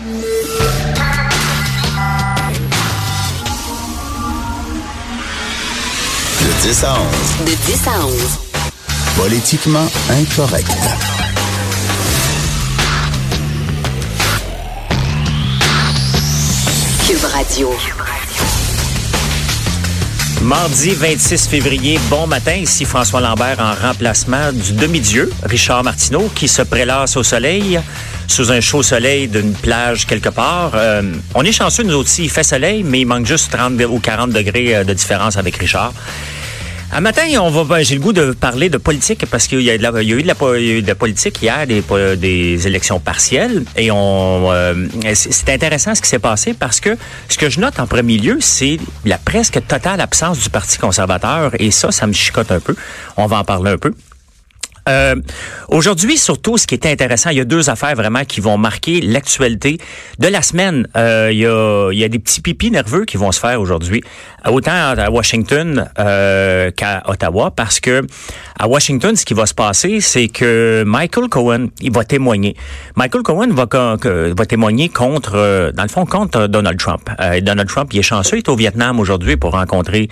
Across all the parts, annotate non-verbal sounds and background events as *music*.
De 10 à 11. De 10 à 11. Politiquement incorrect. Cube Radio. Mardi 26 février, bon matin, ici François Lambert en remplacement du demi-dieu, Richard Martineau, qui se prélasse au soleil, sous un chaud soleil d'une plage quelque part. Euh, on est chanceux, nous aussi, il fait soleil, mais il manque juste 30 ou 40 degrés euh, de différence avec Richard. Un matin, on va, ben, j'ai le goût de parler de politique parce qu'il y a eu de la politique hier, des, des élections partielles, et on, euh, c'est intéressant ce qui s'est passé parce que ce que je note en premier lieu, c'est la presque totale absence du Parti conservateur, et ça, ça me chicote un peu. On va en parler un peu. Euh, Aujourd'hui, surtout, ce qui est intéressant, il y a deux affaires vraiment qui vont marquer l'actualité de la semaine. Euh, il, y a, il y a des petits pipis nerveux qui vont se faire aujourd'hui, autant à Washington euh, qu'à Ottawa, parce que à Washington, ce qui va se passer, c'est que Michael Cohen, il va témoigner. Michael Cohen va, va témoigner contre, euh, dans le fond, contre Donald Trump. Euh, Donald Trump, il est chanceux, il est au Vietnam aujourd'hui pour rencontrer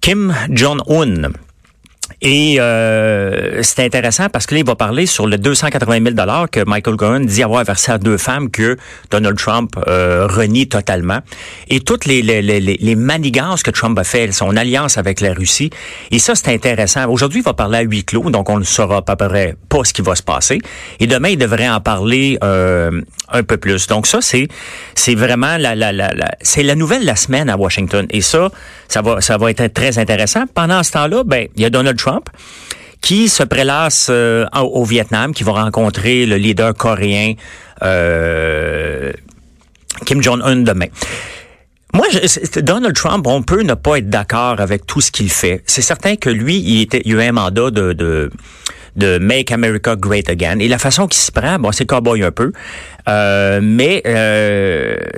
Kim Jong-un. Et euh, c'est intéressant parce que là, il va parler sur le 280 000 dollars que Michael Cohen dit avoir versé à deux femmes que Donald Trump euh, renie totalement. Et toutes les, les, les, les, manigances que Trump a fait, son alliance avec la Russie. Et ça, c'est intéressant. Aujourd'hui, il va parler à huis clos, donc on ne saura peu près pas ce qui va se passer. Et demain, il devrait en parler euh, un peu plus. Donc ça, c'est c'est vraiment la, la, la, la c'est la nouvelle de la semaine à Washington. Et ça, ça va ça va être très intéressant. Pendant ce temps-là, ben il y a Donald Trump qui se prélasse euh, au Vietnam, qui va rencontrer le leader coréen euh, Kim Jong-un demain. Moi, Donald Trump, on peut ne pas être d'accord avec tout ce qu'il fait. C'est certain que lui, il, était, il a eu un mandat de, de, Make America Great Again. Et la façon qu'il se prend, bon, c'est cowboy un peu, euh, mais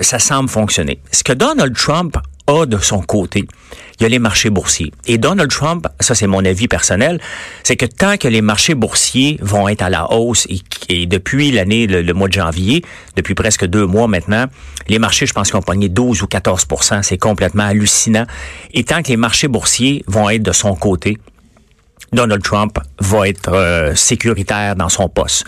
ça semble fonctionner. Ce que Donald Trump a de son côté, il y a les marchés boursiers. Et Donald Trump, ça c'est mon avis personnel, c'est que tant que les marchés boursiers vont être à la hausse et, depuis l'année, le, mois de janvier, depuis presque deux mois maintenant, les marchés, je pense qu'ils ont pogné 12 ou 14% c'est complètement hallucinant. Et tant que les marchés boursiers vont être de son côté, Donald Trump va être euh, sécuritaire dans son poste.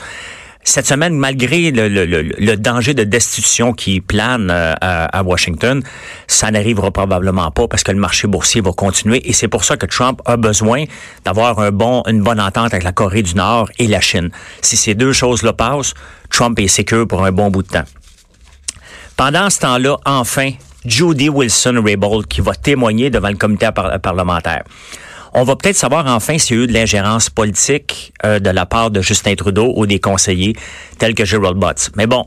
Cette semaine, malgré le, danger de destitution qui plane euh, à, Washington, ça n'arrivera probablement pas parce que le marché boursier va continuer et c'est pour ça que Trump a besoin d'avoir une bonne entente avec la Corée du Nord et la Chine. Si ces deux choses-là passent, Trump est sécure pour un bon bout de temps. Pendant ce temps-là, enfin, Judy Wilson-Raybould qui va témoigner devant le comité parlementaire. On va peut-être savoir enfin s'il y a eu de l'ingérence politique euh, de la part de Justin Trudeau ou des conseillers tels que Gerald Butts. Mais bon,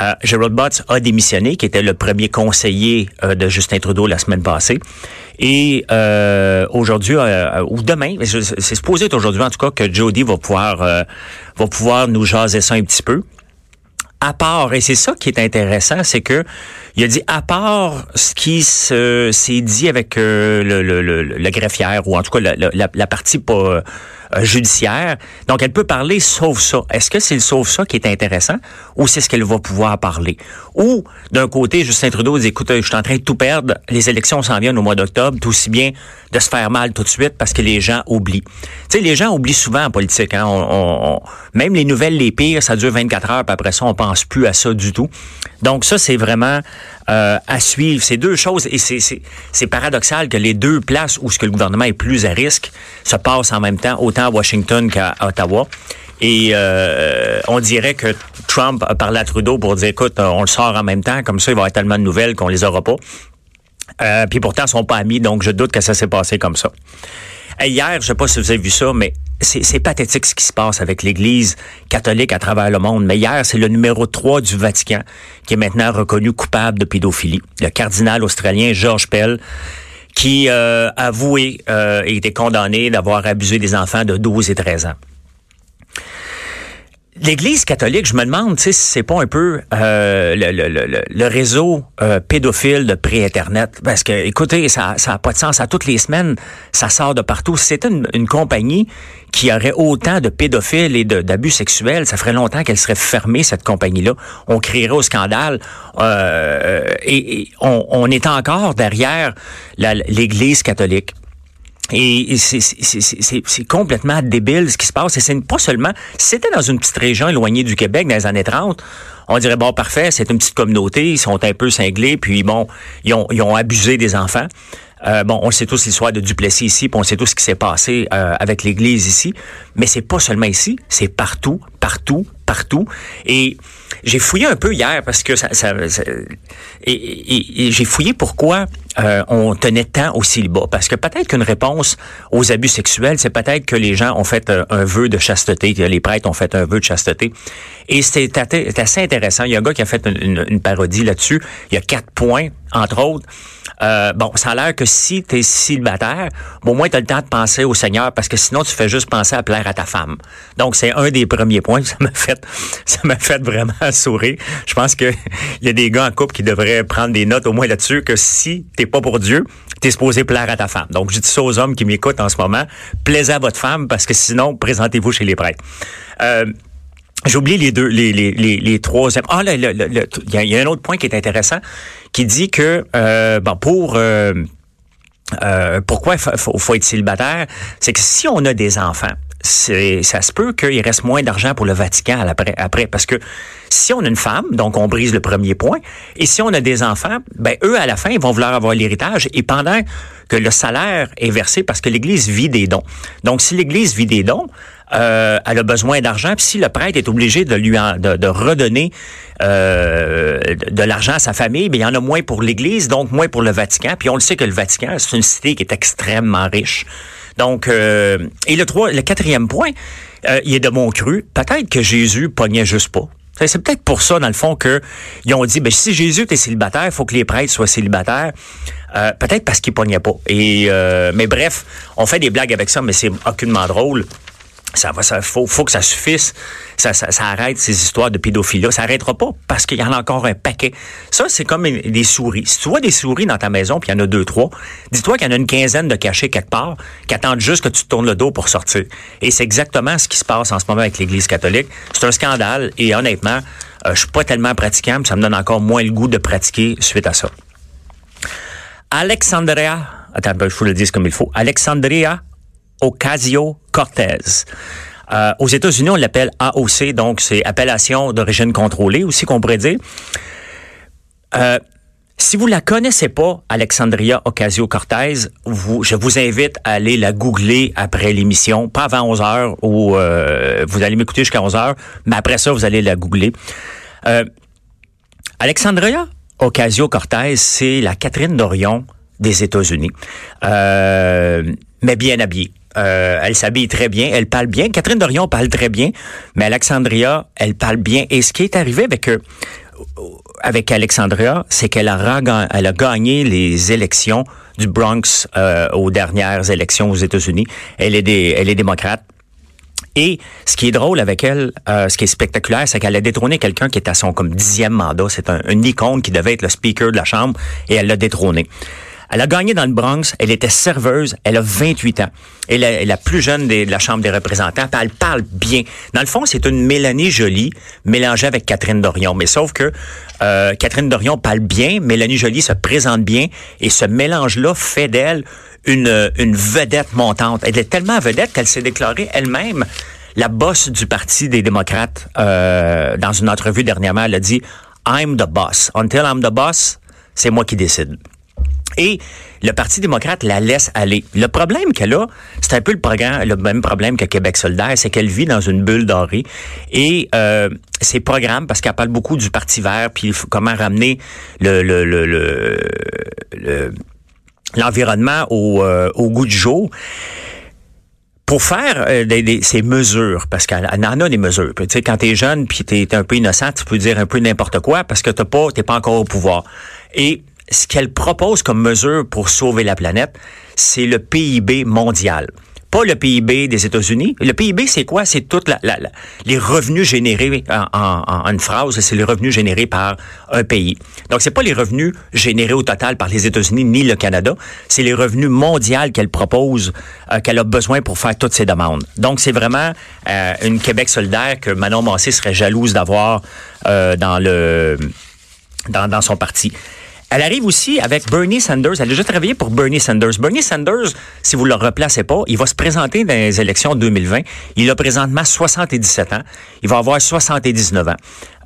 euh, Gerald Butts a démissionné, qui était le premier conseiller euh, de Justin Trudeau la semaine passée. Et aujourd'hui ou demain, c'est supposé aujourd'hui en tout cas que Jody va pouvoir va pouvoir nous jaser ça un petit peu à part, et c'est ça qui est intéressant, c'est que il a dit à part ce qui s'est dit avec euh, le, le, le, le, greffière ou en tout cas la, la, la partie pas euh, judiciaire. Donc, elle peut parler sauf ça. Est-ce que c'est le sauf ça qui est intéressant ou c'est ce qu'elle va pouvoir parler? Ou, d'un côté, Justin Trudeau dit, écoute, je suis en train de tout perdre, les élections s'en viennent au mois d'octobre, tout aussi bien de se faire mal tout de suite parce que les gens oublient. Tu sais, les gens oublient souvent en politique. Hein? Même les nouvelles les pires, ça dure 24 heures, puis après ça, on pense plus à ça du tout. Donc, ça, c'est vraiment euh, à suivre. C'est deux choses et c'est paradoxal que les deux places où ce que le gouvernement est plus à risque se passent en même temps, autant à Washington qu'à Ottawa. Et euh, on dirait que Trump a parlé à Trudeau pour dire, écoute, on le sort en même temps, comme ça, il va y avoir tellement de nouvelles qu'on les aura pas. Euh, puis pourtant, ils sont pas amis, donc je doute que ça s'est passé comme ça. hier, je sais pas si vous avez vu ça, mais c'est pathétique ce qui se passe avec l'Église catholique à travers le monde. Mais hier, c'est le numéro 3 du Vatican qui est maintenant reconnu coupable de pédophilie. Le cardinal australien George Pell qui euh, a avoué euh, et été condamné d'avoir abusé des enfants de 12 et 13 ans. L'Église catholique, je me demande, si c'est pas un peu euh, le, le, le, le, réseau euh, pédophile de pré-internet, parce que, écoutez, ça, ça a pas de sens. À toutes les semaines, ça sort de partout. Si c'était une, une, compagnie qui aurait autant de pédophiles et d'abus sexuels, ça ferait longtemps qu'elle serait fermée cette compagnie-là. On crierait au scandale. Euh, et, et on, on est encore derrière l'Église catholique. Et c'est complètement débile ce qui se passe. Et c'est pas seulement, si c'était dans une petite région éloignée du Québec dans les années 30, on dirait, bon, parfait, c'est une petite communauté, ils sont un peu cinglés, puis bon, ils ont, ils ont abusé des enfants. Euh, bon, on sait tous l'histoire de Duplessis ici, puis on sait tout ce qui s'est passé euh, avec l'Église ici, mais c'est pas seulement ici, c'est partout, partout, partout. Et j'ai fouillé un peu hier parce que ça, ça, et, et, j'ai fouillé pourquoi euh, on tenait tant au célibat. Parce que peut-être qu'une réponse aux abus sexuels, c'est peut-être que les gens ont fait un, un, vœu de chasteté, les prêtres ont fait un vœu de chasteté. Et c'était assez intéressant. Il y a un gars qui a fait une, une parodie là-dessus. Il y a quatre points, entre autres. Euh, bon, ça a l'air que si tu es célibataire, au moins tu as le temps de penser au Seigneur parce que sinon tu fais juste penser à plaire à ta femme. Donc c'est un des premiers points. Ça m'a fait, *laughs* ça m'a fait vraiment sourire. Je pense que il *laughs* y a des gars en couple qui devraient prendre des notes au moins là-dessus que si t'es pas pour Dieu, t'es supposé plaire à ta femme. Donc je dis ça aux hommes qui m'écoutent en ce moment, plaisez à votre femme parce que sinon présentez-vous chez les prêtres. Euh, J'oublie les deux, les, les, les, les troisièmes. Ah, il y, y, a un autre point qui est intéressant, qui dit que euh, bon pour euh, euh, pourquoi faut, faut, être célibataire, c'est que si on a des enfants, ça se peut qu'il reste moins d'argent pour le Vatican après, après, parce que si on a une femme, donc on brise le premier point, et si on a des enfants, ben eux à la fin ils vont vouloir avoir l'héritage, et pendant que le salaire est versé, parce que l'Église vit des dons. Donc si l'Église vit des dons, euh, elle a besoin d'argent, puis si le prêtre est obligé de lui en, de, de, redonner euh, de, l'argent à sa famille, bien, il y en a moins pour l'Église, donc moins pour le Vatican. Puis on le sait que le Vatican, c'est une cité qui est extrêmement riche. Donc, euh, et le, trois, le quatrième point, euh, il est de mon cru. Peut-être que Jésus pognait juste pas. C'est peut-être pour ça, dans le fond, que ils ont dit, ben, si Jésus était célibataire, il faut que les prêtres soient célibataires. Euh, peut-être parce qu'il pognait pas. Et, mais bref, on fait des blagues avec ça, mais c'est aucunement drôle ça va, ça faut, faut que ça suffise. Ça, ça, ça arrête ces histoires de pédophilie. Ça arrêtera pas parce qu'il y en a encore un paquet. Ça, c'est comme des souris. Si tu vois des souris dans ta maison, puis il y en a deux, trois, dis-toi qu'il y en a une quinzaine de cachés quelque part qui attendent juste que tu te tournes le dos pour sortir. Et c'est exactement ce qui se passe en ce moment avec l'Église catholique. C'est un scandale et honnêtement, euh, je suis pas tellement pratiquant, mais ça me donne encore moins le goût de pratiquer suite à ça. Alexandria, attends, je vous le dire comme il faut. Alexandria Ocasio-Cortez. Euh, aux États-Unis, on l'appelle AOC, donc c'est appellation d'origine contrôlée aussi qu'on pourrait dire. Euh, si vous la connaissez pas, Alexandria Ocasio-Cortez, je vous invite à aller la googler après l'émission, pas avant 11 heures, ou euh, vous allez m'écouter jusqu'à 11 heures, mais après ça, vous allez la googler. Alexandria Ocasio-Cortez, c'est la Catherine Dorion des États-Unis, mais bien habillée. Euh, elle s'habille très bien, elle parle bien. Catherine Dorion parle très bien, mais Alexandria, elle parle bien. Et ce qui est arrivé avec euh, avec Alexandria, c'est qu'elle a, gagné les élections du Bronx euh, aux dernières élections aux États-Unis. Elle est des, elle est démocrate. Et ce qui est drôle avec elle, euh, ce qui est spectaculaire, c'est qu'elle a détrôné quelqu'un qui est à son comme dixième mandat. C'est un, une icône qui devait être le speaker de la Chambre et elle l'a détrôné. Elle a gagné dans le Bronx. Elle était serveuse. Elle a 28 ans. Elle est la plus jeune de la Chambre des représentants. elle parle bien. Dans le fond, c'est une Mélanie Jolie mélangée avec Catherine Dorion. Mais sauf que euh, Catherine Dorion parle bien. Mélanie Jolie se présente bien. Et ce mélange-là fait d'elle une, une vedette montante. Elle est tellement vedette qu'elle s'est déclarée elle-même la boss du Parti des démocrates. Euh, dans une entrevue dernièrement, elle a dit « I'm the boss. Until I'm the boss, c'est moi qui décide. » Et le Parti démocrate la laisse aller. Le problème qu'elle a, c'est un peu le, programme, le même problème que Québec solidaire, c'est qu'elle vit dans une bulle dorée. Et euh, ses programmes, parce qu'elle parle beaucoup du Parti vert, puis comment ramener le, le, le, le, l'environnement au, euh, au goût du jour pour faire euh, des, ces mesures, parce qu'elle en a des mesures. Tu sais, quand t'es jeune puis t'es es un peu innocent, tu peux dire un peu n'importe quoi parce que t'as pas, t'es pas encore au pouvoir. Et ce qu'elle propose comme mesure pour sauver la planète, c'est le PIB mondial. pas le PIB des États-Unis. Le PIB, c'est quoi? C'est tout la, les revenus générés en, une phrase, c'est les revenus générés par un pays. Donc, c'est pas les revenus générés au total par les États-Unis ni le Canada, c'est les revenus mondiaux qu'elle propose, euh, qu'elle a besoin pour faire toutes ses demandes. Donc, c'est vraiment euh, une Québec solidaire que Manon Massé serait jalouse d'avoir euh, dans le dans son parti. Elle arrive aussi avec Bernie Sanders. Elle a déjà travaillé pour Bernie Sanders. Bernie Sanders, si vous le replacez pas, il va se présenter dans les élections 2020. Il a présentement 77 ans. Il va avoir 79 ans.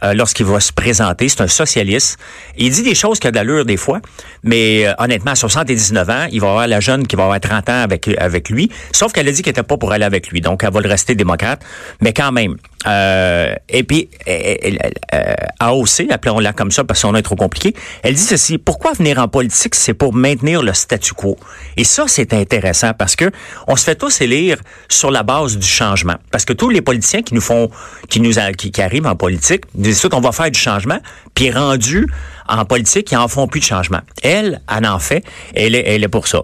Euh, lorsqu'il va se présenter. C'est un socialiste. Il dit des choses qui ont de l'allure des fois, mais euh, honnêtement, à 79 ans, il va avoir la jeune qui va avoir 30 ans avec, avec lui, sauf qu'elle a dit qu'elle n'était pas pour aller avec lui, donc elle va le rester démocrate, mais quand même. Euh, et puis, euh, AOC, appelons-la comme ça parce qu'on est trop compliqué, elle dit ceci, pourquoi venir en politique, c'est pour maintenir le statu quo. Et ça, c'est intéressant parce que on se fait tous élire sur la base du changement. Parce que tous les politiciens qui nous font, qui nous, qui, qui arrivent en politique, disent on va faire du changement, puis rendu en politique, ils en font plus de changement. Elle, elle en fait, elle est, elle est pour ça.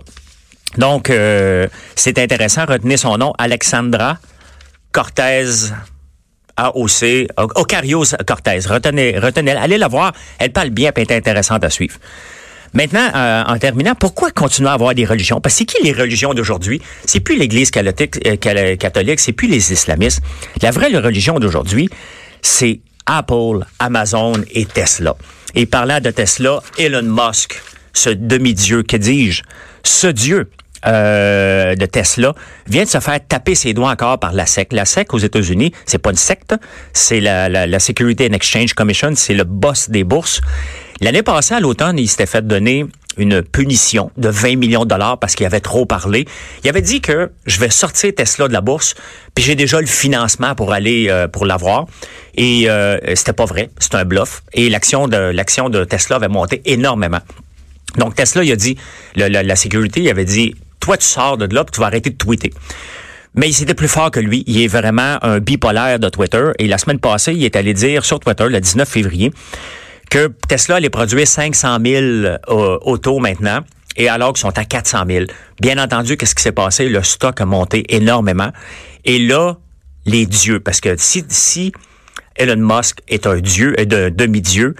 Donc, euh, c'est intéressant, retenez son nom, Alexandra Cortez AOC, Ocarios Cortez. Retenez, retenez, allez la voir, elle parle bien, elle est intéressante à suivre. Maintenant, euh, en terminant, pourquoi continuer à avoir des religions? Parce que c'est qui les religions d'aujourd'hui? C'est plus l'Église catholique, euh, catholique c'est plus les islamistes. La vraie religion d'aujourd'hui, c'est Apple, Amazon et Tesla. Et parlant de Tesla, Elon Musk, ce demi-dieu, que dis-je, ce dieu euh, de Tesla vient de se faire taper ses doigts encore par la SEC. La SEC aux États-Unis, c'est pas une secte, c'est la, la, la Security and Exchange Commission, c'est le boss des bourses. L'année passée, à l'automne, il s'était fait donner une punition de 20 millions de dollars parce qu'il avait trop parlé. Il avait dit que je vais sortir Tesla de la bourse, puis j'ai déjà le financement pour aller euh, pour l'avoir. Et euh, c'était pas vrai, c'est un bluff. Et l'action de l'action de Tesla avait monté énormément. Donc Tesla, il a dit, la, la sécurité, il avait dit, toi tu sors de là, puis tu vas arrêter de tweeter. Mais il était plus fort que lui. Il est vraiment un bipolaire de Twitter. Et la semaine passée, il est allé dire sur Twitter, le 19 février, que Tesla allait produire 500 000 euh, autos maintenant et alors qu'ils sont à 400 000. Bien entendu, qu'est-ce qui s'est passé? Le stock a monté énormément. Et là, les dieux, parce que si, si Elon Musk est un dieu, un demi-dieu,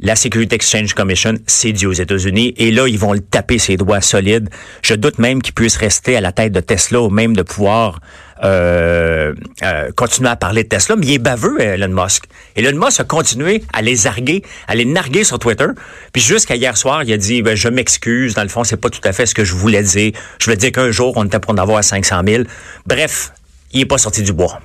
la Security Exchange Commission, c'est Dieu aux États-Unis. Et là, ils vont le taper ses doigts solides. Je doute même qu'il puisse rester à la tête de Tesla ou même de pouvoir euh, euh, continuer à parler de Tesla. Mais il est baveux, Elon Musk. Elon Musk a continué à les arguer, à les narguer sur Twitter. Puis jusqu'à hier soir, il a dit, ben, je m'excuse. Dans le fond, c'est pas tout à fait ce que je voulais dire. Je veux dire qu'un jour, on était pour en avoir 500 000. Bref, il est pas sorti du bois.